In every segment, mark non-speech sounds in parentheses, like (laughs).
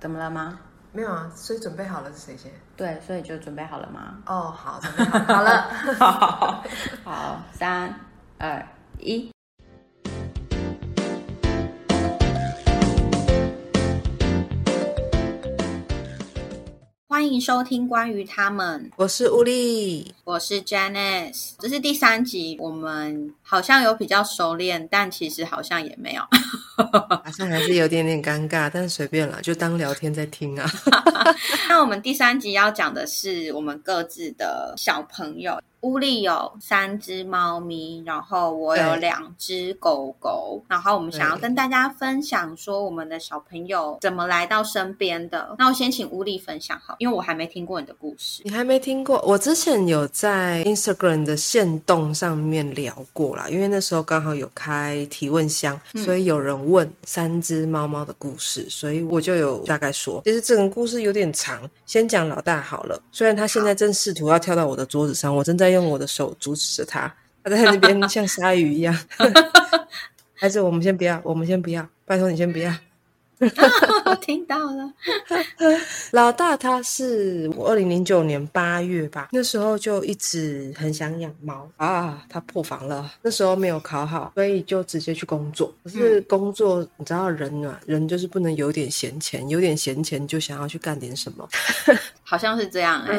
怎么了吗？没有啊，所以准备好了是谁先？对，所以就准备好了吗？哦，好，准备好好了。(laughs) 好，三二一。欢迎收听关于他们，我是乌力，我是 Janice，这是第三集，我们好像有比较熟练，但其实好像也没有，好像还是有点点尴尬，但是随便了，就当聊天在听啊。(laughs) 那我们第三集要讲的是我们各自的小朋友。屋里有三只猫咪，然后我有两只狗狗，然后我们想要跟大家分享说我们的小朋友怎么来到身边的。那我先请屋里分享好，因为我还没听过你的故事。你还没听过？我之前有在 Instagram 的线动上面聊过啦，因为那时候刚好有开提问箱，所以有人问三只猫猫的故事，所以我就有大概说，其实整个故事有点长，先讲老大好了。虽然他现在正试图要跳到我的桌子上，我正在。用我的手阻止着他，他在那边像鲨鱼一样。孩子，我们先不要，我们先不要，拜托你先不要。我 (laughs) 听到了，(laughs) 老大他是我二零零九年八月吧，那时候就一直很想养猫啊。他破防了，那时候没有考好，所以就直接去工作。可是工作，你知道人啊，人就是不能有点闲钱，有点闲钱就想要去干点什么，(laughs) 好像是这样哎。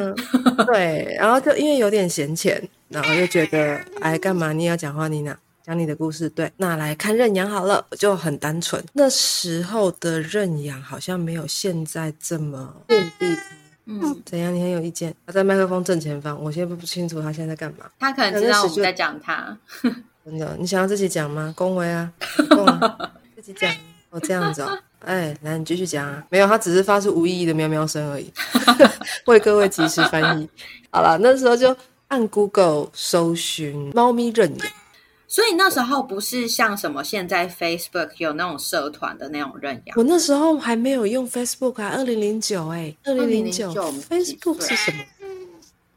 对，然后就因为有点闲钱，然后又觉得哎，干嘛你要讲话你呢？讲你的故事，对，那来看认养好了，就很单纯。那时候的认养好像没有现在这么遍地。嗯，怎样？你很有意见？他在麦克风正前方，我现在不清楚他现在在干嘛。他可能知道我们在讲他。(laughs) 真的，你想要自己讲吗？(laughs) 恭维啊，自己讲。哦，这样子哦。哎，来，你继续讲啊。没有，他只是发出无意义的喵喵声而已。(laughs) 为各位及时翻译。好了，那时候就按 Google 搜寻猫咪认养。所以那时候不是像什么现在 Facebook 有那种社团的那种认养，我那时候还没有用 Facebook 啊，二零零九哎，二零零九 Facebook 是什么？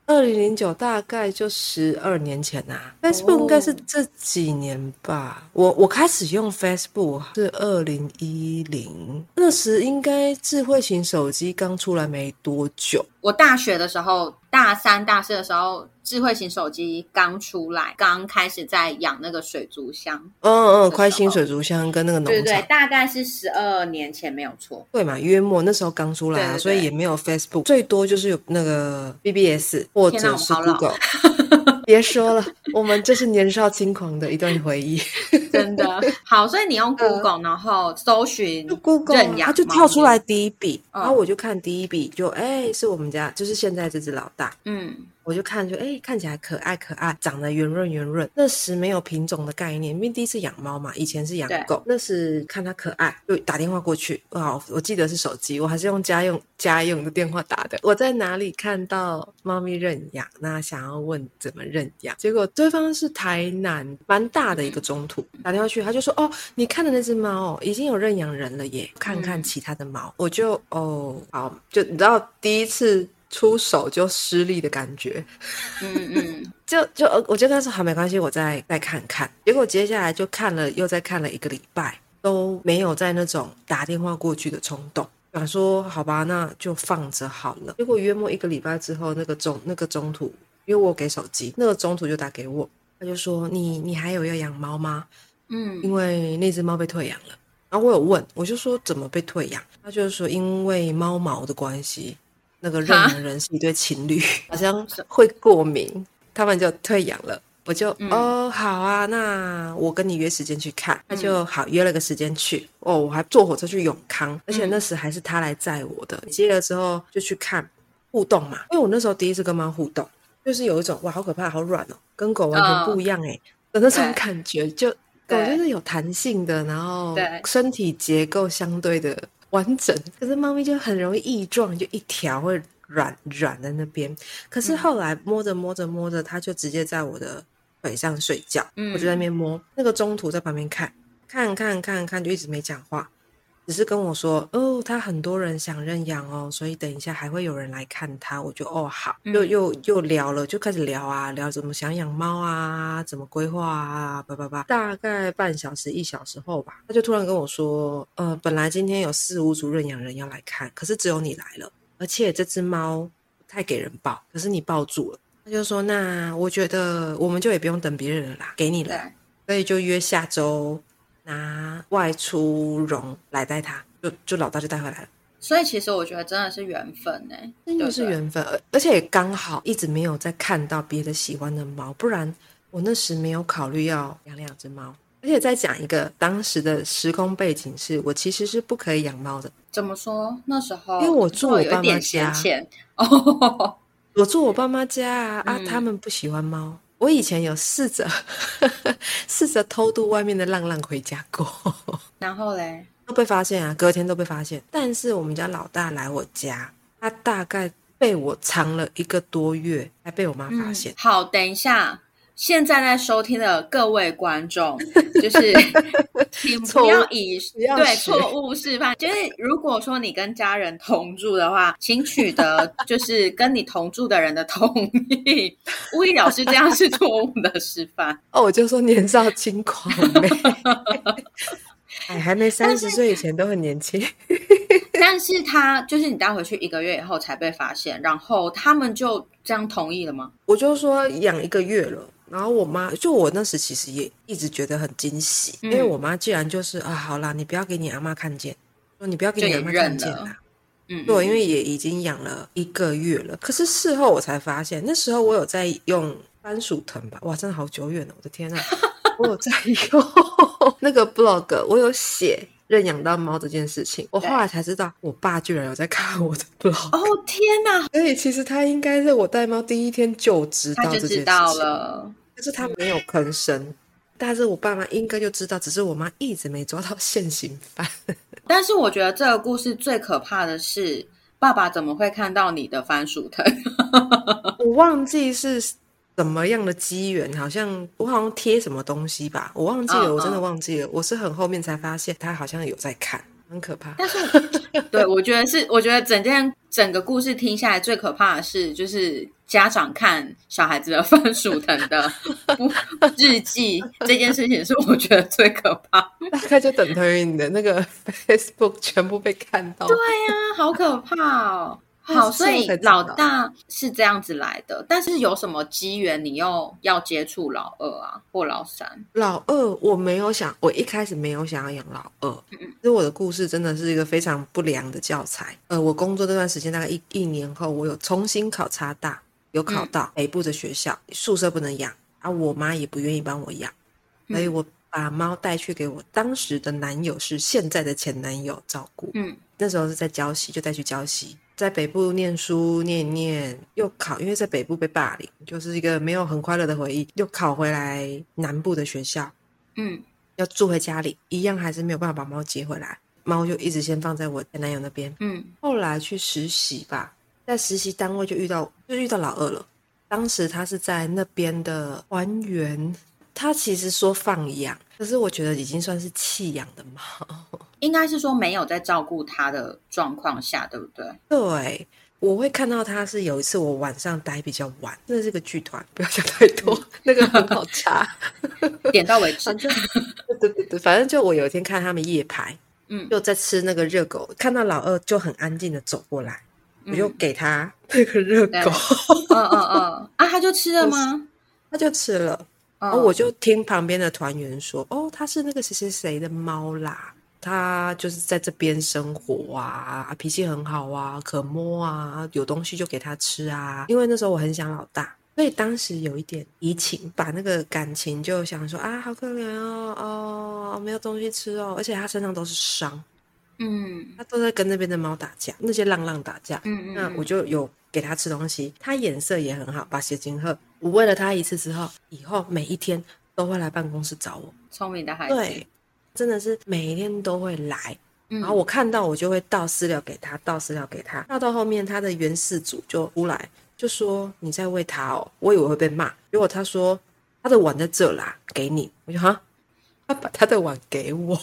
二零零九大概就十二年前呐，Facebook 应该是这几年吧。我我开始用 Facebook 是二零一零，那时应该智慧型手机刚出来没多久。我大学的时候，大三、大四的时候。智慧型手机刚出来，刚开始在养那个水族箱。嗯嗯，快新水族箱跟那个农场，对对，大概是十二年前没有错。对嘛，约莫那时候刚出来啊，所以也没有 Facebook，最多就是有那个 BBS 或者是 Google。别说了，我们这是年少轻狂的一段回忆。真的好，所以你用 Google，然后搜寻 Google，它就跳出来第一笔，然后我就看第一笔，就哎，是我们家，就是现在这只老大。嗯。我就看，就哎，看起来可爱可爱，长得圆润圆润。那时没有品种的概念，因为第一次养猫嘛，以前是养狗。那时看它可爱，就打电话过去。哇，我记得是手机，我还是用家用家用的电话打的。我在哪里看到猫咪认养？那想要问怎么认养？结果对方是台南蛮大的一个中途，打电话去，他就说：“哦，你看的那只猫已经有认养人了耶，看看其他的猫。”我就哦，好，就你知道第一次。出手就失利的感觉，(laughs) 嗯嗯，就就我就跟他说好没关系，我再再看看。结果接下来就看了又再看了一个礼拜，都没有在那种打电话过去的冲动。想说好吧，那就放着好了。结果约莫一个礼拜之后，那个中那个中途，因为我给手机，那个中途就打给我，他就说你你还有要养猫吗？嗯，因为那只猫被退养了。然后我有问，我就说怎么被退养？他就是说因为猫毛的关系。那个认养人是一对情侣，(laughs) 好像会过敏，他们就退养了。我就哦好啊，那我跟你约时间去看，那就好约了个时间去。哦，我还坐火车去永康，而且那时还是他来载我的。接了之后就去看互动嘛，因为我那时候第一次跟猫互动，就是有一种哇好可怕，好软哦，跟狗完全不一样哎的那种感觉。就狗就是有弹性的，然后身体结构相对的。完整，可是猫咪就很容易异状，就一条会软软在那边。可是后来摸着摸着摸着，它就直接在我的腿上睡觉，我就在那边摸。那个中途在旁边看，看看看看，就一直没讲话。只是跟我说哦，他很多人想认养哦，所以等一下还会有人来看他。我就哦好，又又又聊了，就开始聊啊，聊怎么想养猫啊，怎么规划啊，叭叭叭。大概半小时一小时后吧，他就突然跟我说，呃，本来今天有四五组认养人要来看，可是只有你来了，而且这只猫不太给人抱，可是你抱住了。他就说，那我觉得我们就也不用等别人了啦，给你了，所以就约下周。拿外出绒来带它，就就老大就带回来了。所以其实我觉得真的是缘分呢，真的是缘分，而而且也刚好一直没有再看到别的喜欢的猫，不然我那时没有考虑要养两只猫。而且再讲一个当时的时空背景，是我其实是不可以养猫的。怎么说？那时候因为我住我爸妈家，哦，我住我爸妈家啊，啊，他们不喜欢猫。我以前有试着 (laughs) 试着偷渡外面的浪浪回家过，然后嘞都被发现啊，隔天都被发现。但是我们家老大来我家，他大概被我藏了一个多月，才被我妈发现。好，等一下。现在在收听的各位观众，(laughs) 就是请不要以对错误示范。就是如果说你跟家人同住的话，请取得就是跟你同住的人的同意。吴意老师这样是错误的示范。(laughs) 哦，我就说年少轻狂呗。(laughs) 哎，还没三十岁以前都很年轻。但是他就是你带回去一个月以后才被发现，然后他们就这样同意了吗？我就说养一个月了。然后我妈就我那时其实也一直觉得很惊喜，因为我妈既然就是啊，好啦，你不要给你阿妈看见，说你不要给你阿妈看见啦。嗯，对，因为也已经养了一个月了。可是事后我才发现，那时候我有在用番薯藤吧？哇，真的好久远了，我的天呐！(laughs) 我有在用 (laughs) 那个 blog，我有写认养到猫这件事情。我后来才知道，我爸居然有在看我的 blog。哦天哪！所以其实他应该是我带猫第一天就知道这件事情了。但是他没有吭声，但是我爸妈应该就知道，只是我妈一直没抓到现行犯。(laughs) 但是我觉得这个故事最可怕的是，爸爸怎么会看到你的番薯藤？(laughs) 我忘记是什么样的机缘，好像我好像贴什么东西吧，我忘记了，我真的忘记了。我是很后面才发现，他好像有在看。很可怕，但是 (laughs) 对我觉得是，我觉得整件整个故事听下来最可怕的是，就是家长看小孩子的番薯藤的 (laughs) 日记这件事情，是我觉得最可怕。大概就等同于你的那个 (laughs) Facebook 全部被看到。对呀，好可怕哦。好，所以老大是这样子来的，但是有什么机缘你又要接触老二啊，或老三？老二我没有想，我一开始没有想要养老二。嗯嗯，其实我的故事真的是一个非常不良的教材。呃，我工作这段时间大概一一年后，我有重新考察大，有考到北部的学校，宿舍不能养啊，我妈也不愿意帮我养，所以我把猫带去给我当时的男友，是现在的前男友照顾。嗯，那时候是在礁溪，就带去礁溪。在北部念书，念一念又考，因为在北部被霸凌，就是一个没有很快乐的回忆。又考回来南部的学校，嗯，要住回家里，一样还是没有办法把猫接回来。猫就一直先放在我前男友那边，嗯，后来去实习吧，在实习单位就遇到就遇到老二了。当时他是在那边的还原，他其实说放养，可是我觉得已经算是弃养的猫。(laughs) 应该是说没有在照顾它的状况下，对不对？对，我会看到它是有一次我晚上待比较晚，那是个剧团，不要想太多，那个很好查，点到为止。(laughs) 对对对，反正就我有一天看他们夜排，嗯，就在吃那个热狗，看到老二就很安静的走过来，我就给他那个热狗，嗯嗯嗯，啊，他就吃了 (laughs) 吗？他就吃了，然后我就听旁边的团员说，哦，他是那个谁谁谁的猫啦。他就是在这边生活啊，脾气很好啊，可摸啊，有东西就给他吃啊。因为那时候我很想老大，所以当时有一点移情，把那个感情就想说啊，好可怜哦，哦，没有东西吃哦，而且他身上都是伤，嗯，他都在跟那边的猫打架，那些浪浪打架，嗯嗯，那我就有给他吃东西，他眼色也很好，把血精喝。我喂了他一次之后，以后每一天都会来办公室找我，聪明的孩子，对。真的是每一天都会来，然后我看到我就会倒饲料给他，倒饲料给他。倒到后面，他的原始主就出来，就说你在喂他哦。我以为会被骂，结果他说他的碗在这啦，给你。我就哈，他把他的碗给我，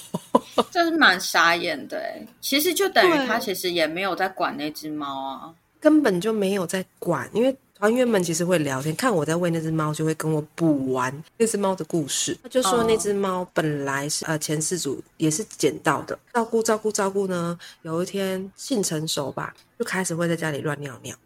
这是蛮傻眼的。其实就等于他其实也没有在管那只猫啊，根本就没有在管。因为团员们其实会聊天，看我在喂那只猫，就会跟我补完那只猫的故事。他就说那只猫本来是呃前世主也是捡到的，照顾照顾照顾呢，有一天性成熟吧，就开始会在家里乱尿尿。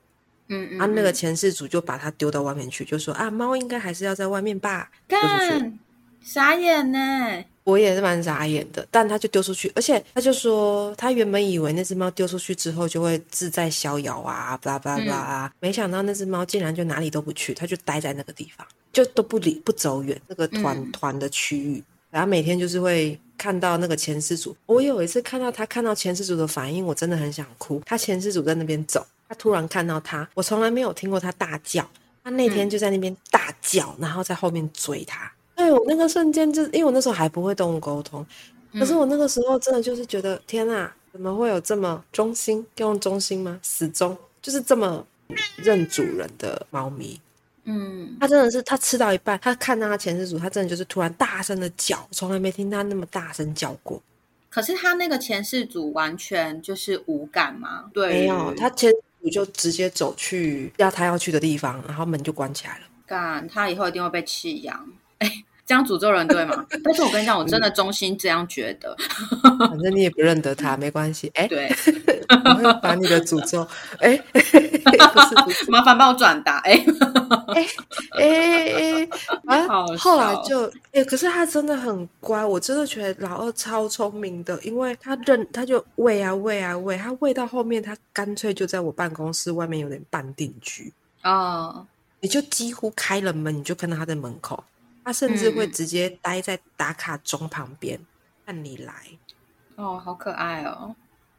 嗯嗯，啊，那个前世主就把它丢到外面去，就说啊，猫应该还是要在外面吧。干，傻眼呢！我也是蛮傻眼的，但他就丢出去，而且他就说，他原本以为那只猫丢出去之后就会自在逍遥啊，巴拉巴拉巴拉，没想到那只猫竟然就哪里都不去，它就待在那个地方，就都不理不走远那个团团的区域，然后每天就是会看到那个前世主。我有一次看到他看到前世主的反应，我真的很想哭。他前世主在那边走。他突然看到他，我从来没有听过他大叫。他那天就在那边大叫，然后在后面追他。哎，我那个瞬间就，因为我那时候还不会动物沟通，可是我那个时候真的就是觉得，天啊，怎么会有这么忠心？用忠心吗？死忠，就是这么认主人的猫咪。嗯，它真的是，它吃到一半，它看到它前世主，它真的就是突然大声的叫，从来没听它那么大声叫过。可是它那个前世主完全就是无感吗？对，没有，它前。世主就直接走去要它要去的地方，然后门就关起来了。干，它以后一定会被弃养。哎，这样诅咒人对吗？(laughs) 但是我跟你讲，我真的衷心这样觉得。反正你也不认得他，没关系。哎，对，(laughs) 我会把你的诅咒。哎，(laughs) 麻烦帮我转达。哎，哎哎哎，啊！后来就哎，可是他真的很乖，我真的觉得老二超聪明的，因为他认他就喂啊喂啊喂，他喂到后面，他干脆就在我办公室外面有点半定居哦，你就几乎开了门，你就看到他在门口。他甚至会直接待在打卡钟旁边看你来，哦，好可爱哦。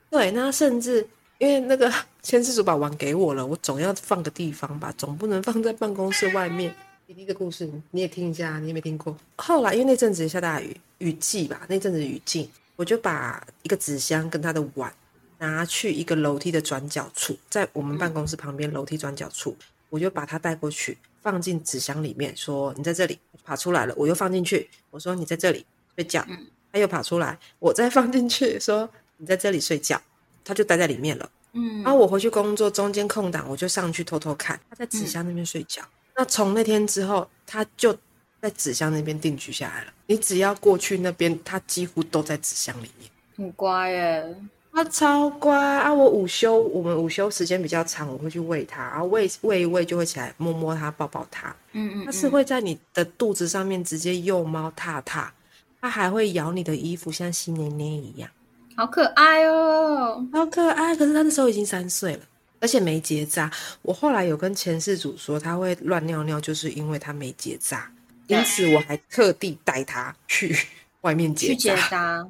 对，那甚至因为那个千世主把碗给我了，我总要放个地方吧，总不能放在办公室外面。第一个故事你也听一下，你也没听过。后来因为那阵子下大雨，雨季吧，那阵子雨季，我就把一个纸箱跟他的碗拿去一个楼梯的转角处，在我们办公室旁边楼梯转角处，我就把它带过去。放进纸箱里面，说你在这里爬出来了，我又放进去。我说你在这里睡觉，他又爬出来，我再放进去，说你在这里睡觉，他就待在里面了。嗯，然后我回去工作，中间空档我就上去偷偷看，他在纸箱那边睡觉。那从那天之后，他就在纸箱那边定居下来了。你只要过去那边，他几乎都在纸箱里面，很乖耶。他超乖啊！我午休，我们午休时间比较长，我会去喂它，然后喂喂一喂就会起来摸摸它，抱抱它。嗯嗯，它是会在你的肚子上面直接幼猫踏踏，它还会咬你的衣服，像吸黏黏一样，好可爱哦，好可爱。可是它那时候已经三岁了，而且没结扎。我后来有跟前世主说，它会乱尿尿，就是因为它没结扎，因此我还特地带它去 (laughs) 外面结扎。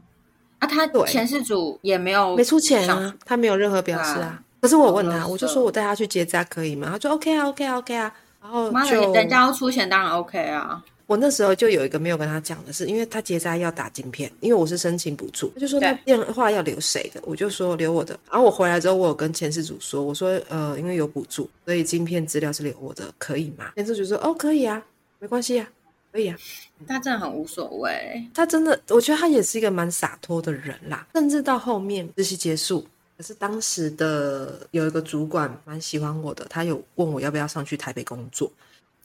啊，他前世主也没有没出钱啊，他没有任何表示啊。可是我问他，我就说我带他去结扎可以吗？他说 OK 啊，OK 啊，OK 啊。然后就人家要出钱，当然 OK 啊。我那时候就有一个没有跟他讲的是，因为他结扎要打晶片，因为我是申请补助，他就说那电话要留谁的？我就说留我的。然后我回来之后，我有跟前世主说，我说呃，因为有补助，所以晶片资料是留我的，可以吗？前世主说哦，可以啊，没关系啊。可以啊，他真的很无所谓。他真的，我觉得他也是一个蛮洒脱的人啦。甚至到后面实习结束，可是当时的有一个主管蛮喜欢我的，他有问我要不要上去台北工作。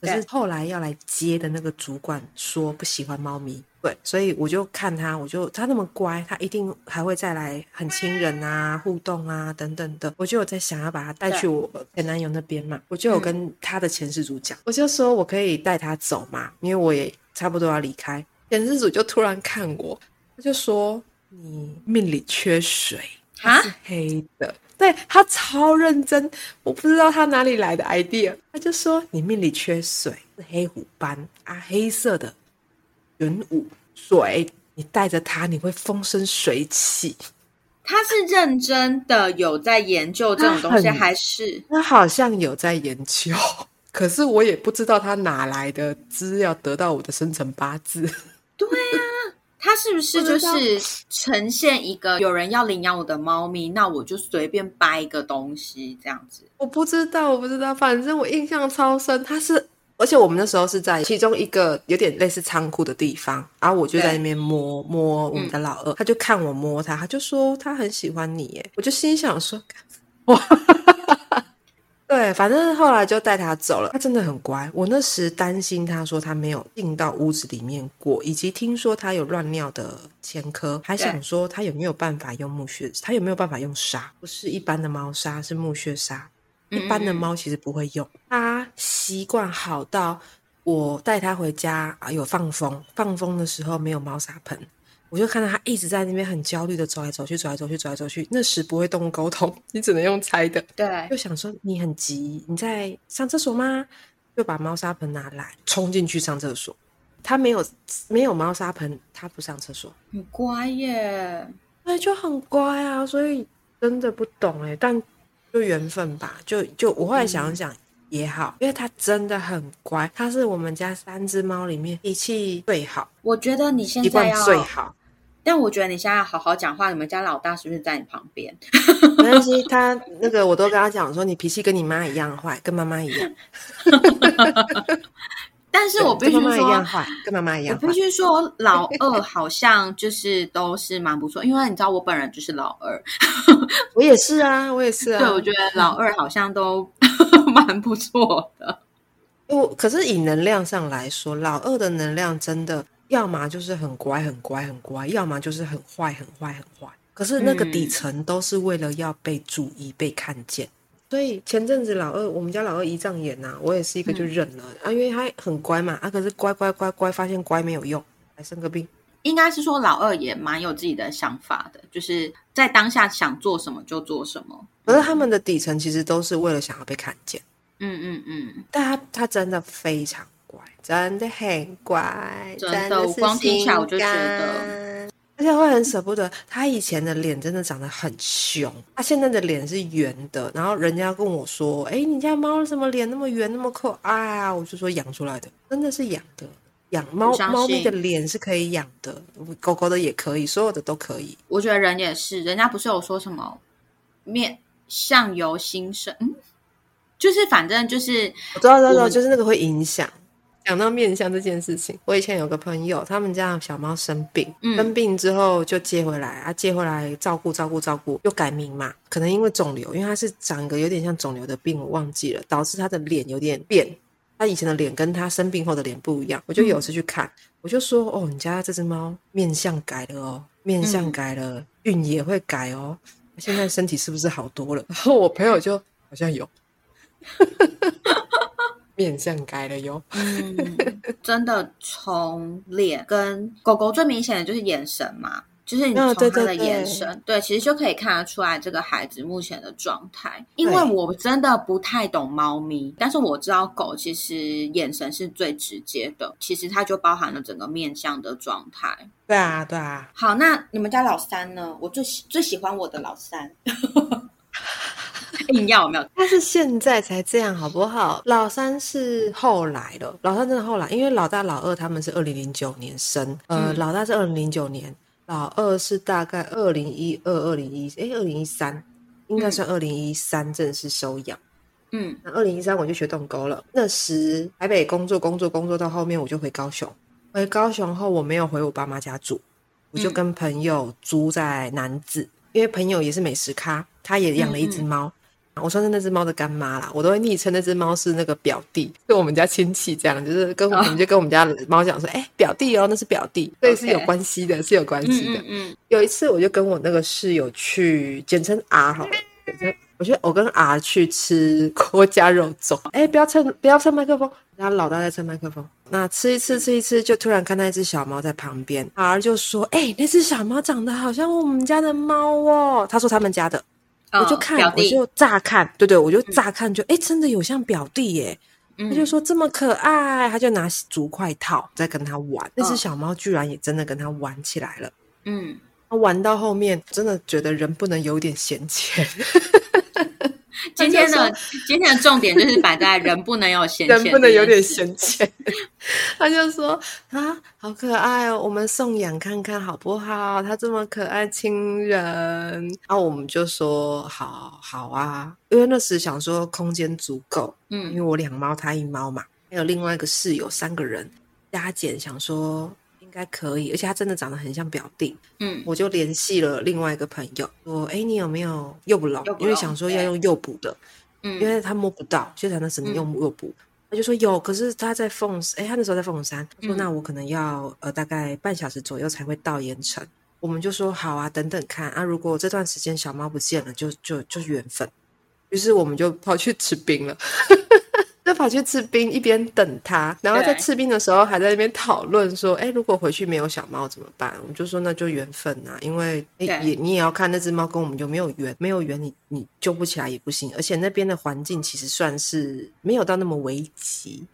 可是后来要来接的那个主管说不喜欢猫咪。对，所以我就看他，我就他那么乖，他一定还会再来很亲人啊、互动啊等等的。我就有在想要把他带去我前男友那边嘛，我就有跟他的前世主讲，我就说我可以带他走嘛，因为我也差不多要离开。前世主就突然看我，他就说你命里缺水，他是黑的，对他超认真，我不知道他哪里来的 idea，他就说你命里缺水，是黑虎斑啊，黑色的。元武水，你带着它，你会风生水起。他是认真的有在研究这种东西，还是他好像有在研究？(laughs) 可是我也不知道他哪来的资料得到我的生辰八字。对啊，他是不是 (laughs) 就是呈现一个有人要领养我的猫咪，那我就随便掰一个东西这样子？我不知道，我不知道，反正我印象超深，他是。而且我们那时候是在其中一个有点类似仓库的地方，然后我就在那边摸摸我们的老二，他就看我摸他，他就说他很喜欢你耶，我就心想说哇。(laughs) 对，反正后来就带他走了。他真的很乖。我那时担心他说他没有进到屋子里面过，以及听说他有乱尿的前科，还想说他有没有办法用木屑，他有没有办法用沙？不是一般的猫砂，是木屑沙。一般的猫其实不会用。它习惯好到我带它回家啊，有放风，放风的时候没有猫砂盆。我就看到它一直在那边很焦虑的走来走去，走来走去，走来走去。那时不会动物沟通，(laughs) 你只能用猜的。对，就想说你很急，你在上厕所吗？就把猫砂盆拿来，冲进去上厕所。它没有没有猫砂盆，它不上厕所。很乖耶，对，就很乖啊。所以真的不懂哎，但就缘分吧。就就我后来想想也好，因为它真的很乖，它是我们家三只猫里面脾气最好。我觉得你现在要最好。但我觉得你现在好好讲话，你们家老大是不是在你旁边？没关系，(laughs) 他那个我都跟他讲说，你脾气跟你妈一样坏，跟妈妈一样。(laughs) 但是我必须说，一样坏，跟妈妈一样。我必须说，老二好像就是都是蛮不错，因为你知道我本人就是老二，我也是啊，我也是啊。(laughs) 对，我觉得老二好像都 (laughs) 蛮不错的。我可是以能量上来说，老二的能量真的。要么就是很乖很乖很乖，要么就是很坏很坏很坏。可是那个底层都是为了要被注意、被看见。所以前阵子老二，我们家老二胰脏炎呐，我也是一个就忍了啊，因为他很乖嘛啊。可是乖乖乖乖，发现乖没有用，还生个病。应该是说老二也蛮有自己的想法的，就是在当下想做什么就做什么。可是他们的底层其实都是为了想要被看见。嗯嗯嗯。但他他真的非常乖。真的很乖，真的，我光听起来我就觉得，而且会很舍不得。他以前的脸真的长得很凶，他现在的脸是圆的。然后人家跟我说：“哎，你家猫怎么脸那么圆，那么可爱啊？”我就说养出来的，真的是养的。养猫猫咪的脸是可以养的，狗狗的也可以，所有的都可以。我觉得人也是，人家不是有说什么面相由心生，嗯，就是反正就是我知道，知道，就是那个会影响。讲到面相这件事情，我以前有个朋友，他们家小猫生病，生病之后就接回来啊，接回来照顾照顾照顾，又改名嘛，可能因为肿瘤，因为它是长一个有点像肿瘤的病，我忘记了，导致它的脸有点变，它以前的脸跟它生病后的脸不一样。我就有次去看，我就说哦，你家这只猫面相改了哦，面相改了，运也会改哦，现在身体是不是好多了？(laughs) 然后我朋友就好像有。面相改了哟，嗯，真的从脸跟狗狗最明显的就是眼神嘛，(laughs) 就是你从它的眼神，对，其实就可以看得出来这个孩子目前的状态。因为我真的不太懂猫咪，但是我知道狗其实眼神是最直接的，其实它就包含了整个面相的状态。对啊，对啊。好，那你们家老三呢？我最喜最喜欢我的老三。(laughs) 硬要没有，(laughs) 他是现在才这样，好不好？老三是后来的，老三真的后来，因为老大、老二他们是二零零九年生，呃，老大是二零零九年，老二是大概二零一二、二零一，哎，二零一三，应该算二零一三正式收养。嗯，那二零一三我就学动沟了。那时台北工作，工作，工作到后面我就回高雄，回高雄后我没有回我爸妈家住，我就跟朋友租在南子，因为朋友也是美食咖，他也养了一只猫。我算是那只猫的干妈啦，我都会昵称那只猫是那个表弟，是我们家亲戚这样，就是跟我们就跟我们家猫讲说，哎，表弟哦，那是表弟，所以是有关系的，是有关系的。嗯，有一次我就跟我那个室友去，简称 R 好了，简称，我觉得我跟 R 去吃锅加肉粽，哎，不要蹭，不要蹭麦克风，然后老大在蹭麦克风，那吃一次吃一次，就突然看到一只小猫在旁边，R 就说，哎，那只小猫长得好像我们家的猫哦，他说他们家的。我就看，我就乍看，对对，我就乍看，就哎，真的有像表弟耶。他就说这么可爱，他就拿竹筷套在跟他玩。那只小猫居然也真的跟他玩起来了。嗯，他玩到后面，真的觉得人不能有点闲钱。(laughs) (laughs) 今天的今天的重点就是摆在 (laughs) 人不能有闲钱，人不能有点闲钱。他就说啊，好可爱哦，我们送养看看好不好？他这么可爱，亲人。然后我们就说好好啊，因为那时想说空间足够，嗯，因为我两猫他一猫嘛。还有另外一个室友，三个人加减，想说应该可以，而且他真的长得很像表弟。嗯，我就联系了另外一个朋友，说：“哎，你有没有诱捕龙？因为想说要用诱捕的，嗯，因为他摸不到，所以才能只能用诱捕。”他就说有，可是他在凤，哎，他那时候在凤山，说那我可能要呃大概半小时左右才会到盐城。我们就说好啊，等等看啊，如果这段时间小猫不见了，就就就是缘分。于是我们就跑去吃冰了。就跑去吃冰，一边等他，然后在吃冰的时候还在那边讨论说：“哎，如果回去没有小猫怎么办？”我就说：“那就缘分啊，因为也你也要看那只猫跟我们有没有缘，没有缘你你救不起来也不行。而且那边的环境其实算是没有到那么危急，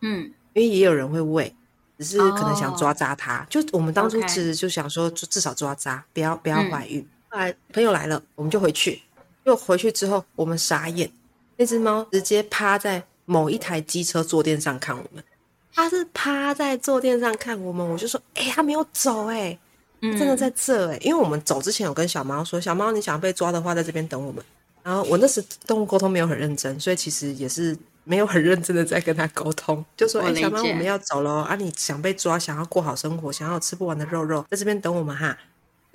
嗯，因为也有人会喂，只是可能想抓扎它。就我们当初其实就想说，就至少抓扎，不要不要怀孕。后来朋友来了，我们就回去。又回去之后，我们傻眼，那只猫直接趴在。某一台机车坐垫上看我们，他是趴在坐垫上看我们，我就说，哎，他没有走，哎，真的在这，哎，因为我们走之前有跟小猫说，小猫你想被抓的话，在这边等我们。然后我那时动物沟通没有很认真，所以其实也是没有很认真的在跟他沟通，就说，哎，小猫我们要走喽啊，你想被抓，想要过好生活，想要吃不完的肉肉，在这边等我们哈，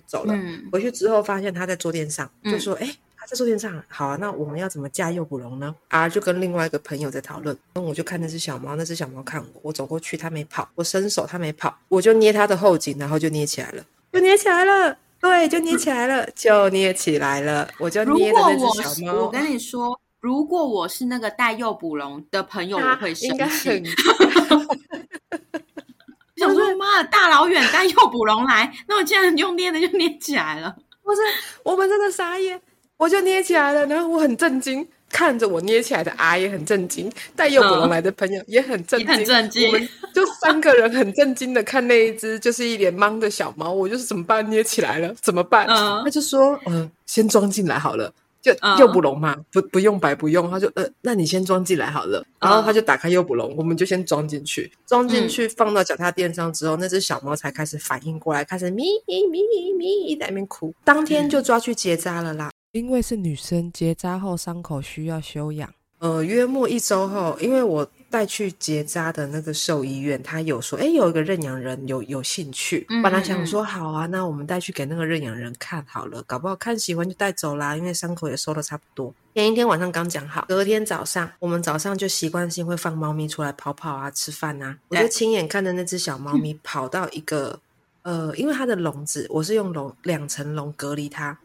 走了。回去之后发现他在坐垫上，就说，哎。在坐垫上，好啊，那我们要怎么架诱捕笼呢？啊，就跟另外一个朋友在讨论。那我就看那只小猫，那只小猫看我，我走过去，它没跑，我伸手，它没跑，我就捏它的后颈，然后就捏起来了，就捏起来了，对，就捏起来了，就捏起来了，我就捏那只小猫。我跟你说，如果我是那个带诱捕笼的朋友，我会生气。(laughs) 想说妈，大老远带诱捕笼来，那我竟然用捏的就捏起来了，不是，我们真的傻眼。我就捏起来了，然后我很震惊，看着我捏起来的阿也很震惊，带幼捕笼来的朋友也很震惊，我们就三个人很震惊的看那一只就是一脸懵的小猫，我就是怎么办？捏起来了怎么办？他就说，嗯，先装进来好了，就诱捕笼嘛，不不用白不用，他就呃，那你先装进来好了，然后他就打开诱捕笼，我们就先装进去，装进去放到脚踏垫上之后，那只小猫才开始反应过来，开始咪咪咪咪在那边哭，当天就抓去结扎了啦。因为是女生，结扎后伤口需要休养。呃，约莫一周后，因为我带去结扎的那个兽医院，他有说，哎，有一个认养人有有兴趣。本来想说，好啊，那我们带去给那个认养人看好了，搞不好看喜欢就带走啦。因为伤口也收的差不多。前一天晚上刚讲好，隔天早上，我们早上就习惯性会放猫咪出来跑跑啊，吃饭啊。我就亲眼看着那只小猫咪跑到一个，呃，因为它的笼子，我是用笼两层笼隔离它。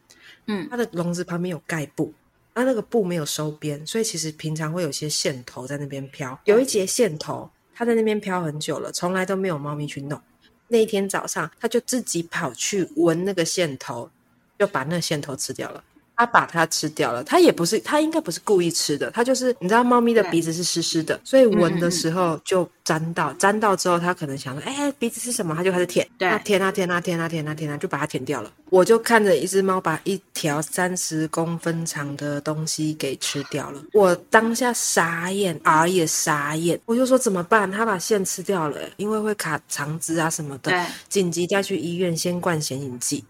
嗯，它的笼子旁边有盖布，它那个布没有收边，所以其实平常会有些线头在那边飘。有一节线头，它在那边飘很久了，从来都没有猫咪去弄。那一天早上，它就自己跑去闻那个线头，就把那线头吃掉了。它把它吃掉了，它也不是，它应该不是故意吃的，它就是你知道，猫咪的鼻子是湿湿的，所以闻的时候就沾到，沾到之后，它可能想说，哎，鼻子是什么？它就开始舔，对，舔啊舔啊舔啊舔啊舔啊，就把它舔掉了。我就看着一只猫把一条三十公分长的东西给吃掉了，我当下傻眼，儿也傻眼，我就说怎么办？它把线吃掉了，因为会卡肠子啊什么的，紧急带去医院先灌显影剂。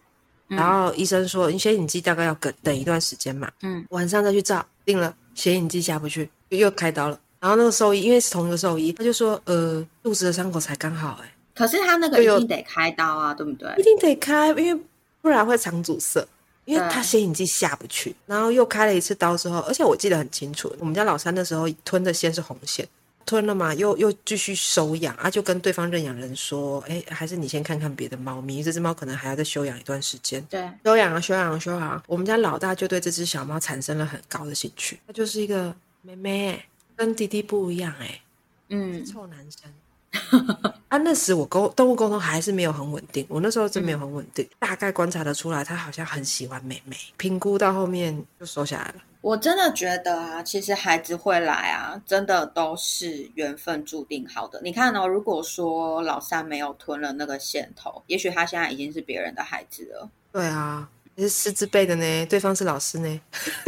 然后医生说，你显影剂大概要等等一段时间嘛，嗯，晚上再去照，定了显影剂下不去，又开刀了。然后那个兽医因为是同一个兽医，他就说，呃，肚子的伤口才刚好，哎，可是他那个一定得开刀啊，对不对？一定得开，因为不然会肠阻塞，因为他显影剂下不去。然后又开了一次刀之后，而且我记得很清楚，我们家老三那时候吞的线是红线。吞了嘛，又又继续收养啊，就跟对方认养人说，哎，还是你先看看别的猫咪，这只猫可能还要再休养一段时间。对，休养啊，休养啊，休养。我们家老大就对这只小猫产生了很高的兴趣，它就是一个妹妹，跟弟弟不一样，哎，嗯，臭男生。(laughs) 啊，那时我沟动物沟通还是没有很稳定，我那时候真没有很稳定，大概观察得出来，他好像很喜欢妹妹，评估到后面就收下来了。我真的觉得啊，其实孩子会来啊，真的都是缘分注定好的。你看哦，如果说老三没有吞了那个线头，也许他现在已经是别人的孩子了。对啊，你是师资辈的呢，对方是老师呢。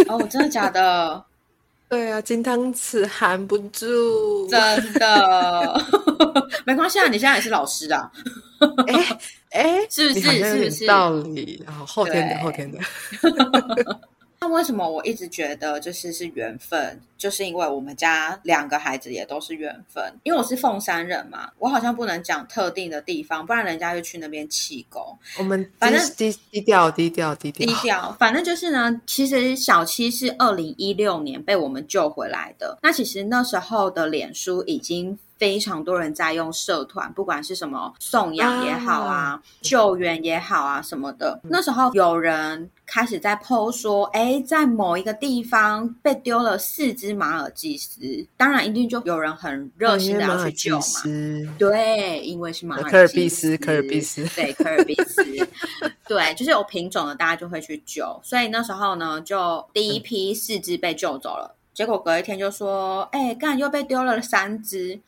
哦，真的假的？(laughs) 对啊，金汤匙含不住，真的。(laughs) 没关系啊，你现在也是老师啊。(laughs) 哎哎，是不是？是不是？道理。然后后天的后天的。那为什么我一直觉得就是是缘分？就是因为我们家两个孩子也都是缘分。因为我是凤山人嘛，我好像不能讲特定的地方，不然人家就去那边气功。我们反正低低调低调低调低调。反正就是呢，其实小七是二零一六年被我们救回来的。那其实那时候的脸书已经。非常多人在用社团，不管是什么送养也好啊，救援也好啊什么的。那时候有人开始在 PO 说，哎，在某一个地方被丢了四只马尔济斯，当然一定就有人很热心的要去救嘛。对，因为是马尔科尔比斯，科尔比斯，(laughs) 对，科尔比斯，对，就是有品种的，大家就会去救。所以那时候呢，就第一批四只被救走了，结果隔一天就说，哎，干又被丢了三只。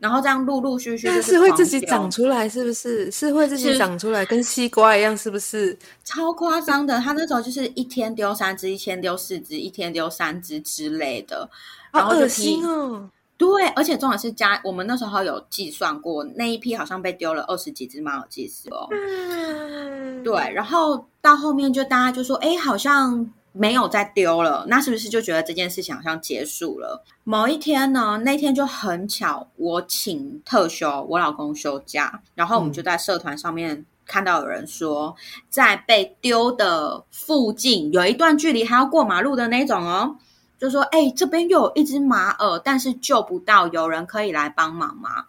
然后这样陆陆续续，但是会自己长出来，是不是？是会自己长出来，跟西瓜一样，是不是？超夸张的，他那时候就是一天丢三只，一天丢四只，一天丢三只之类的，好恶心哦！对，而且重点是加，我们那时候有计算过，那一批好像被丢了二十几只马尔济斯哦。嗯，对，然后到后面就大家就说，哎，好像。没有再丢了，那是不是就觉得这件事情好像结束了？某一天呢，那天就很巧，我请特休，我老公休假，然后我们就在社团上面看到有人说，在被丢的附近有一段距离还要过马路的那种哦，就说哎，这边又有一只马耳，但是救不到，有人可以来帮忙吗？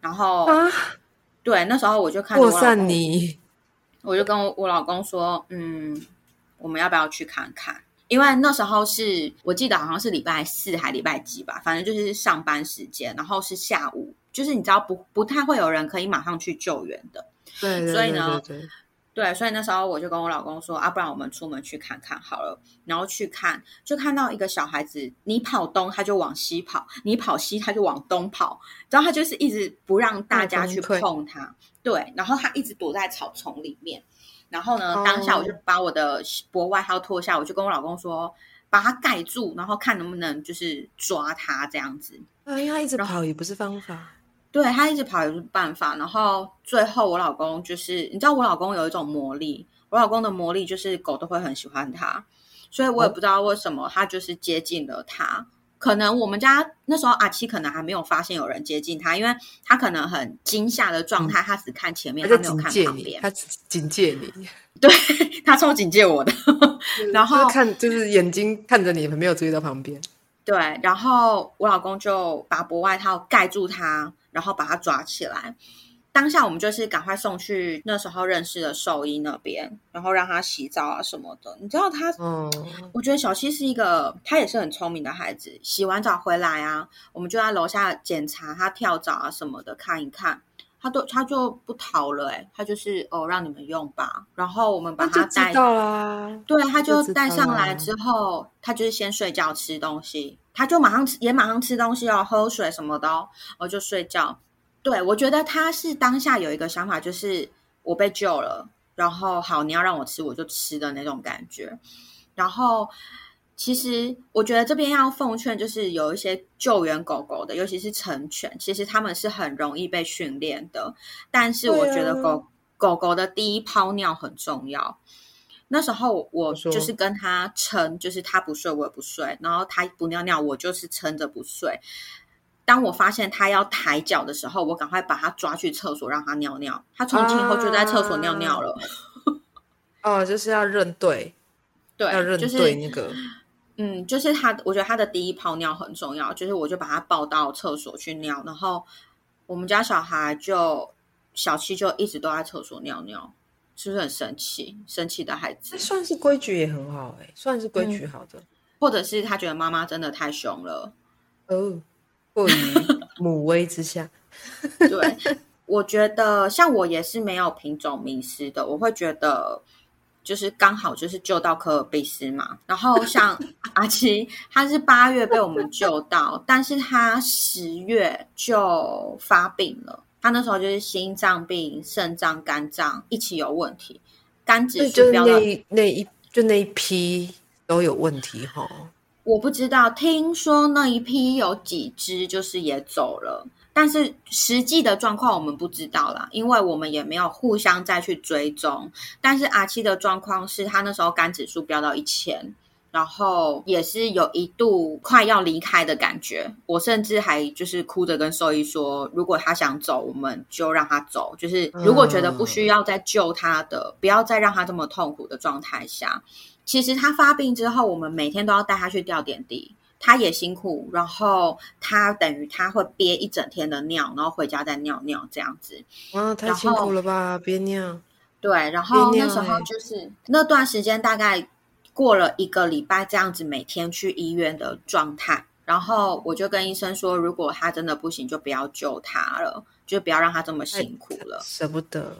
然后啊，对，那时候我就看过散你，我就跟我老公说，嗯。我们要不要去看看？因为那时候是我记得好像是礼拜四还礼拜几吧，反正就是上班时间，然后是下午，就是你知道不不太会有人可以马上去救援的。对，所以呢，对，所以那时候我就跟我老公说啊，不然我们出门去看看好了。然后去看，就看到一个小孩子，你跑东他就往西跑，你跑西他就往东跑，然后他就是一直不让大家去碰他。对，然后他一直躲在草丛里面。然后呢？当下我就把我的薄外套脱下，我就跟我老公说，把它盖住，然后看能不能就是抓它这样子。哎呀，一直跑也不是方法。对他一直跑也不是办法。然后最后我老公就是，你知道我老公有一种魔力，我老公的魔力就是狗都会很喜欢他，所以我也不知道为什么他就是接近了他。可能我们家那时候阿七可能还没有发现有人接近他，因为他可能很惊吓的状态，他只看前面，他没有看旁边，他警戒你，(laughs) 对他超警戒我的，(laughs) 然后看就是眼睛看着你，没有注意到旁边。对，然后我老公就把薄外套盖住他，然后把他抓起来。当下我们就是赶快送去那时候认识的兽医那边，然后让他洗澡啊什么的。你知道他，嗯，我觉得小七是一个，他也是很聪明的孩子。洗完澡回来啊，我们就在楼下检查他跳蚤啊什么的，看一看，他都他就不逃了，哎，他就是哦，让你们用吧。然后我们把他带到啦，对，他就带上来之后，他就是先睡觉吃东西，他就马上吃，也马上吃东西哦，喝水什么的哦，哦就睡觉。对，我觉得他是当下有一个想法，就是我被救了，然后好，你要让我吃，我就吃的那种感觉。然后，其实我觉得这边要奉劝，就是有一些救援狗狗的，尤其是成犬，其实他们是很容易被训练的。但是我觉得狗狗狗的第一泡尿很重要。那时候我就是跟他撑，就是他不睡我也不睡，然后他不尿尿，我就是撑着不睡。当我发现他要抬脚的时候，我赶快把他抓去厕所让他尿尿。他从今以后就在厕所尿尿了。哦，就是要认对，(laughs) 对，要认对那个。嗯，就是他，我觉得他的第一泡尿很重要。就是我就把他抱到厕所去尿，然后我们家小孩就小七就一直都在厕所尿尿，是不是很生气？生气的孩子算是规矩也很好哎，算是规矩好的，或者是他觉得妈妈真的太凶了哦。过于母威之下，(laughs) 对，我觉得像我也是没有品种迷失的，我会觉得就是刚好就是救到科尔贝斯嘛。然后像 (laughs) 阿七，他是八月被我们救到，但是他十月就发病了。他那时候就是心脏病、肾脏、肝脏一起有问题，肝指数标那那一就那一批都有问题哈。我不知道，听说那一批有几只就是也走了，但是实际的状况我们不知道啦，因为我们也没有互相再去追踪。但是阿七的状况是他那时候肝指数飙到一千，然后也是有一度快要离开的感觉。我甚至还就是哭着跟兽医说，如果他想走，我们就让他走。就是如果觉得不需要再救他的，不要再让他这么痛苦的状态下。其实他发病之后，我们每天都要带他去吊点滴。他也辛苦，然后他等于他会憋一整天的尿，然后回家再尿尿这样子。哇，太辛苦了吧，憋尿。对，然后那时候就是那段时间大概过了一个礼拜这样子，每天去医院的状态。然后我就跟医生说，如果他真的不行，就不要救他了，就不要让他这么辛苦了，舍不得。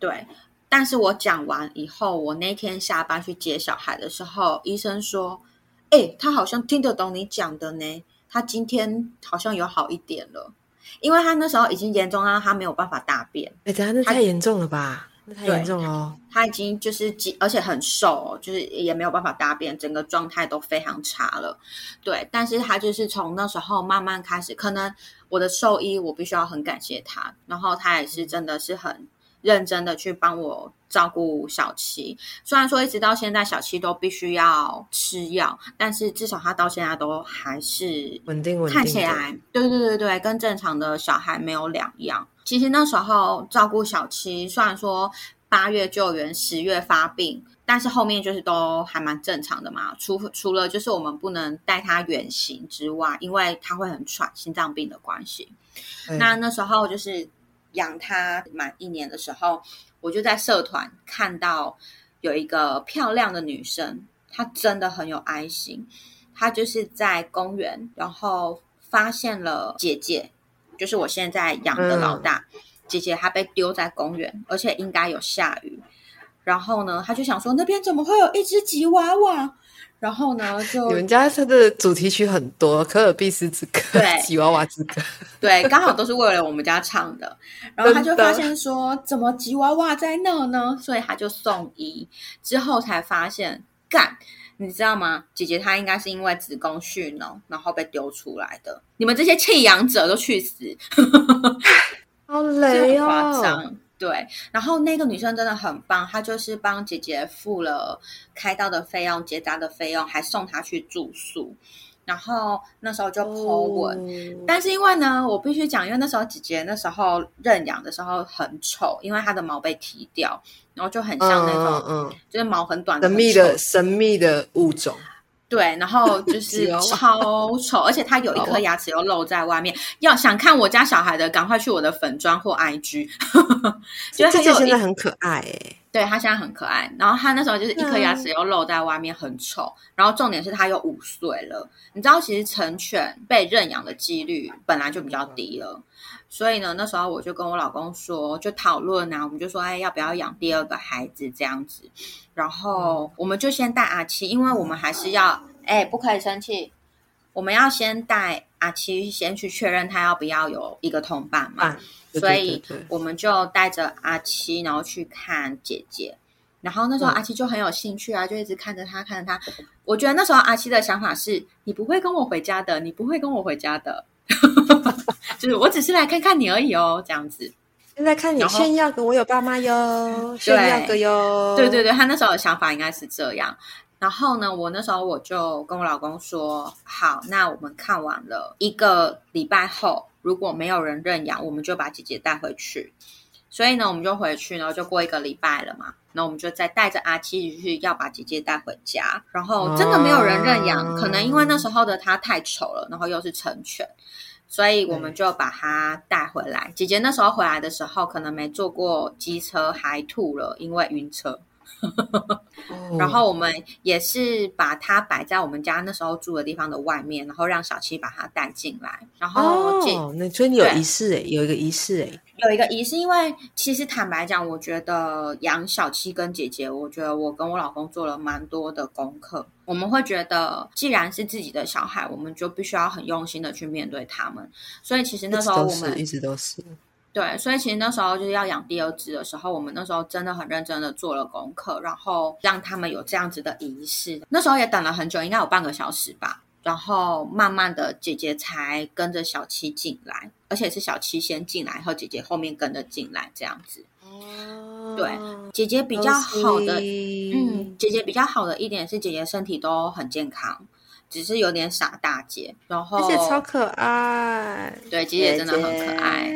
对，但是我讲完以后，我那天下班去接小孩的时候，医生说。哎，他好像听得懂你讲的呢。他今天好像有好一点了，因为他那时候已经严重到他没有办法大便。哎，等下那太严重了吧？那太严重了。他已经就是而且很瘦，就是也没有办法大便，整个状态都非常差了。对，但是他就是从那时候慢慢开始，可能我的兽医我必须要很感谢他，然后他也是真的是很。认真的去帮我照顾小七，虽然说一直到现在小七都必须要吃药，但是至少他到现在都还是稳定稳定，看起来对对对对，跟正常的小孩没有两样。其实那时候照顾小七，虽然说八月救援，十月发病，但是后面就是都还蛮正常的嘛。除除了就是我们不能带他远行之外，因为他会很喘，心脏病的关系。那那时候就是。养它满一年的时候，我就在社团看到有一个漂亮的女生，她真的很有爱心。她就是在公园，然后发现了姐姐，就是我现在养的老大姐姐，她被丢在公园，而且应该有下雨。然后呢，他就想说，那边怎么会有一只吉娃娃？然后呢，就你们家它的主题曲很多，《可尔必斯之歌》、对，吉娃娃之歌，对，刚好都是为了我们家唱的。然后他就发现说，怎么吉娃娃在那呢？所以他就送医，之后才发现，干，你知道吗？姐姐她应该是因为子宫蓄脓，然后被丢出来的。你们这些弃养者都去死！(laughs) 好雷哦。对，然后那个女生真的很棒，她就是帮姐姐付了开刀的费用、结扎的费用，还送她去住宿。然后那时候就剖吻，但是因为呢，我必须讲，因为那时候姐姐那时候认养的时候很丑，因为她的毛被剃掉，然后就很像那种，嗯，就是毛很短、神秘的神秘的物种。对，然后就 (laughs) 是超丑，而且他有 (laughs) 一颗牙齿又露在外面。要想看我家小孩的，赶快去我的粉砖或 IG。觉得他现在很可爱哎，对他现在很可爱。然后他那时候就是一颗牙齿又露在外面，很丑。然后重点是他又五岁了，你知道，其实成犬被认养的几率本来就比较低了。所以呢，那时候我就跟我老公说，就讨论啊，我们就说，哎，要不要养第二个孩子这样子？然后我们就先带阿七，因为我们还是要，哎，不可以生气，我们要先带阿七先去确认他要不要有一个同伴嘛。所以我们就带着阿七，然后去看姐姐。然后那时候阿七就很有兴趣啊，就一直看着他，看着他。我觉得那时候阿七的想法是：你不会跟我回家的，你不会跟我回家的。(laughs) 就是我只是来看看你而已哦，这样子。现在看你炫耀个，我有爸妈哟，炫耀个哟。对对对，他那时候的想法应该是这样。然后呢，我那时候我就跟我老公说：好，那我们看完了一个礼拜后，如果没有人认养，我们就把姐姐带回去。所以呢，我们就回去，然后就过一个礼拜了嘛。那我们就再带着阿七去要把姐姐带回家。然后真的没有人认养，可能因为那时候的她太丑了，然后又是成犬。所以我们就把它带回来。姐姐那时候回来的时候，可能没坐过机车，还吐了，因为晕车。(laughs) 然后我们也是把它摆在我们家那时候住的地方的外面，然后让小七把它带进来。然后，那所以你有仪式哎，有一个仪式哎，有一个仪式。因为其实坦白讲，我觉得养小七跟姐姐，我觉得我跟我老公做了蛮多的功课。我们会觉得，既然是自己的小孩，我们就必须要很用心的去面对他们。所以其实那时候我们一直都是。对，所以其实那时候就是要养第二只的时候，我们那时候真的很认真的做了功课，然后让他们有这样子的仪式。那时候也等了很久，应该有半个小时吧。然后慢慢的，姐姐才跟着小七进来，而且是小七先进来，然后姐姐后面跟着进来，这样子。哦，对，姐姐比较好的，嗯。姐姐比较好的一点是，姐姐身体都很健康。只是有点傻大姐，然后而且超可爱，对，姐姐真的很可爱。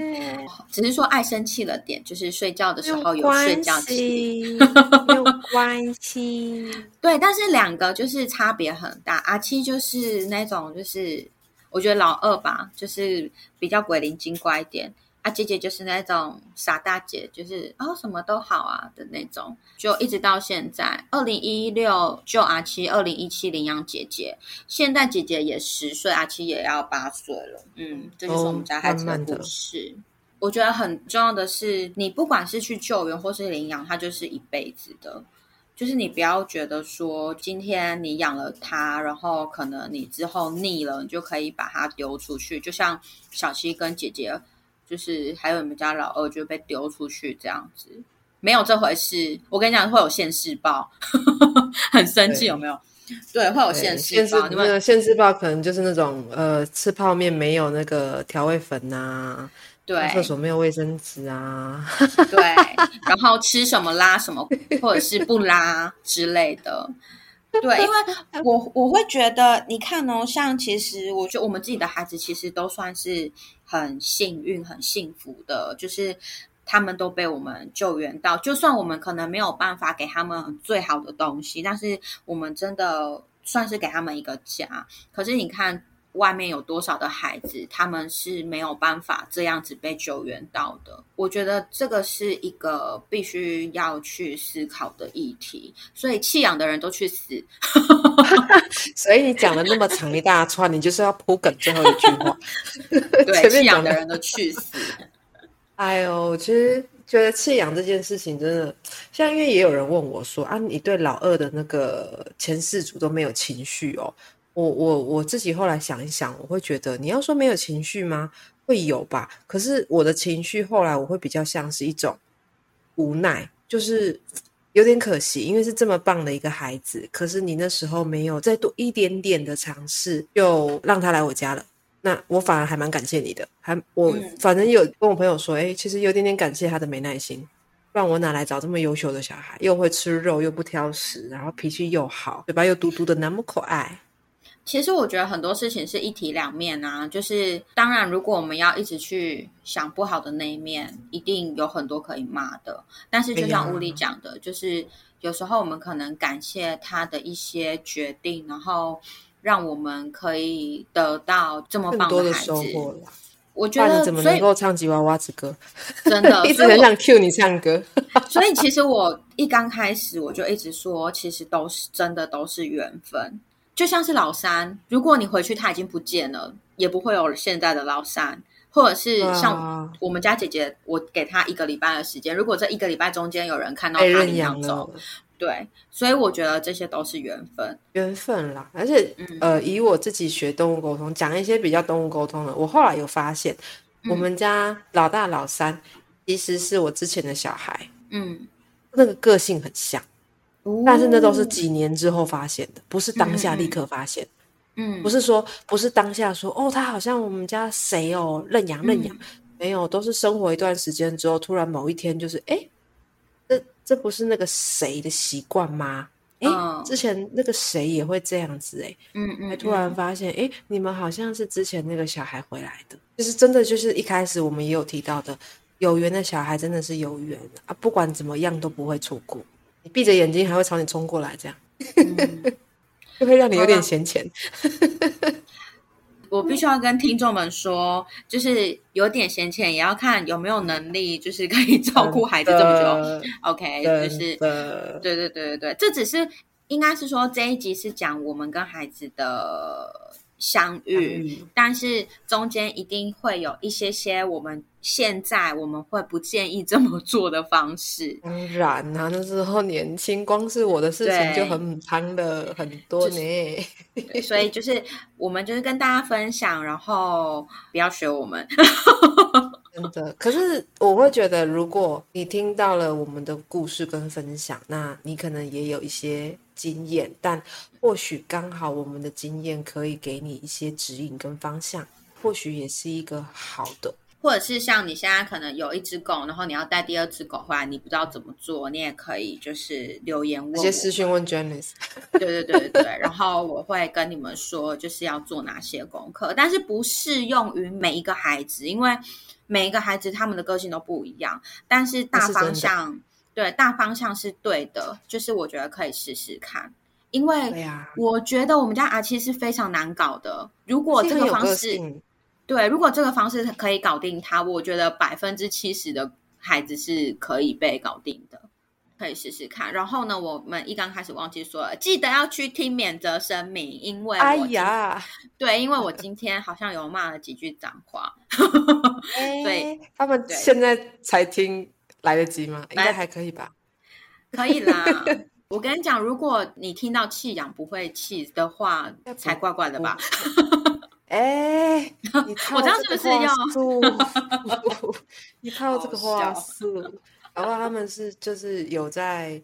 只是说爱生气了点，就是睡觉的时候有睡觉气，没有 (laughs) 关系。对，但是两个就是差别很大。阿七就是那种，就是我觉得老二吧，就是比较鬼灵精怪一点。啊，姐姐就是那种傻大姐，就是哦什么都好啊的那种，就一直到现在，二零一六就阿七，二零一七领养姐姐，现在姐姐也十岁，阿七也要八岁了，嗯，这就是我们家孩子的故事。我觉得很重要的是，你不管是去救援或是领养，它就是一辈子的，就是你不要觉得说今天你养了它，然后可能你之后腻了，你就可以把它丢出去，就像小七跟姐姐。就是还有你们家老二就被丢出去这样子，没有这回事。我跟你讲，会有现世报，(laughs) 很生气有没有？对，会有现世报。那个现世报可能就是那种呃，吃泡面没有那个调味粉呐，对，厕所没有卫生纸啊，对，然后吃什么拉什么，或者是不拉之类的。(laughs) 对，因为我我会觉得，你看哦，像其实我觉得我们自己的孩子其实都算是很幸运、很幸福的，就是他们都被我们救援到。就算我们可能没有办法给他们最好的东西，但是我们真的算是给他们一个家。可是你看。外面有多少的孩子，他们是没有办法这样子被救援到的。我觉得这个是一个必须要去思考的议题。所以弃养的人都去死。(laughs) 所以你讲了那么长一大串，你就是要铺梗最后一句话。(laughs) 对，弃养的人都去死。哎呦，其实觉得弃养这件事情真的，像因为也有人问我说啊，你对老二的那个前世主都没有情绪哦。我我我自己后来想一想，我会觉得你要说没有情绪吗？会有吧。可是我的情绪后来我会比较像是一种无奈，就是有点可惜，因为是这么棒的一个孩子，可是你那时候没有再多一点点的尝试，就让他来我家了。那我反而还蛮感谢你的，还我反正有跟我朋友说，哎，其实有点点感谢他的没耐心，不然我哪来找这么优秀的小孩，又会吃肉又不挑食，然后脾气又好，嘴巴又嘟嘟的那么可爱。其实我觉得很多事情是一体两面啊，就是当然，如果我们要一直去想不好的那一面，一定有很多可以骂的。但是就像屋里讲的，就是有时候我们可能感谢他的一些决定，然后让我们可以得到这么棒的孩子。我觉得怎么能够唱吉娃娃之歌？真的 (laughs) 一直很想 cue 你唱歌。所以其实我一刚开始我就一直说，其实都是真的都是缘分。就像是老三，如果你回去他已经不见了，也不会有现在的老三。或者是像我们家姐姐，我给她一个礼拜的时间，如果这一个礼拜中间有人看到她领养走，对，所以我觉得这些都是缘分，缘分啦。而且，呃，以我自己学动物沟通，讲一些比较动物沟通的，我后来有发现，我们家老大老三其实是我之前的小孩，嗯，那个个性很像。但是那都是几年之后发现的，不是当下立刻发现。嗯，不是说不是当下说哦，他好像我们家谁哦认养认养，没有，都是生活一段时间之后，突然某一天就是哎，这这不是那个谁的习惯吗？哎，之前那个谁也会这样子哎，嗯嗯，还突然发现哎，你们好像是之前那个小孩回来的，就是真的就是一开始我们也有提到的，有缘的小孩真的是有缘啊，不管怎么样都不会错过。你闭着眼睛还会朝你冲过来，这样 (laughs) 就会让你有点闲钱。我必须要跟听众们说，就是有点闲钱，也要看有没有能力，就是可以照顾孩子这么久。OK，就是对对对对对，这只是应该是说这一集是讲我们跟孩子的相遇，但是中间一定会有一些些我们。现在我们会不建议这么做的方式。当然啊，那时候年轻，光是我的事情就很贪了很多呢。所以就是我们就是跟大家分享，然后不要学我们。(laughs) 真的，可是我会觉得，如果你听到了我们的故事跟分享，那你可能也有一些经验，但或许刚好我们的经验可以给你一些指引跟方向，或许也是一个好的。或者是像你现在可能有一只狗，然后你要带第二只狗回来，你不知道怎么做，你也可以就是留言问，直接私讯问 Janice。对对对对对，然后我会跟你们说，就是要做哪些功课，但是不适用于每一个孩子，因为每一个孩子他们的个性都不一样，但是大方向对大方向是对的，就是我觉得可以试试看。因为我觉得我们家阿七是非常难搞的。如果这个方式，对，如果这个方式可以搞定他，我觉得百分之七十的孩子是可以被搞定的，可以试试看。然后呢，我们一刚开始忘记说了，记得要去听免责声明，因为哎呀，对，因为我今天好像有骂了几句脏话 (laughs) (laughs) 对，他们现在才听来得及吗？应该还可以吧？可以啦。(laughs) 我跟你讲，如果你听到弃养不会气的话，才怪怪的吧？(laughs) 哎，(laughs) 我这样是不是要？你套这个话术，然后他们是就是有在，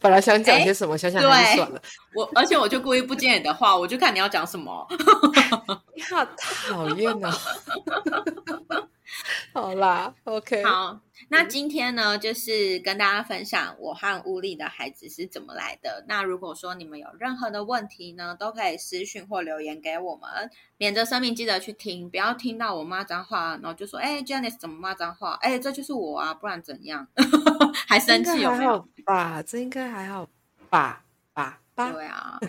本来想讲些什么，想想还是算了。我而且我就故意不接你的话，我就看你要讲什么。你好讨厌哦！(laughs) 好啦，OK，好。那今天呢，就是跟大家分享我和乌力的孩子是怎么来的。那如果说你们有任何的问题呢，都可以私讯或留言给我们。免责声明记得去听，不要听到我骂脏话，然后就说：“哎，Janice 怎么骂脏话？哎，这就是我啊，不然怎样？” (laughs) 还生气有没有？吧，这应该还好吧吧。对啊，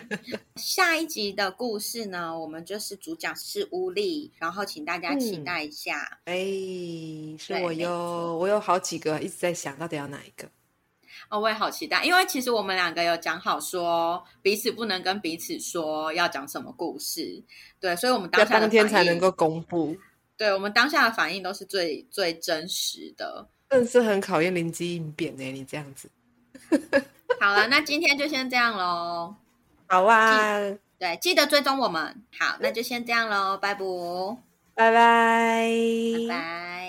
下一集的故事呢，我们就是主讲是乌力，然后请大家期待一下。哎，是我有，我有好几个一直在想到底要哪一个。哦，我也好期待，因为其实我们两个有讲好说彼此不能跟彼此说要讲什么故事，对，所以我们当下当天才能够公布。对，我们当下的反应都是最最真实的，真是很考验灵机应变呢。你这样子。好了，那今天就先这样喽。好啊，对，记得追踪我们。好，那就先这样喽，拜拜，拜拜，拜拜。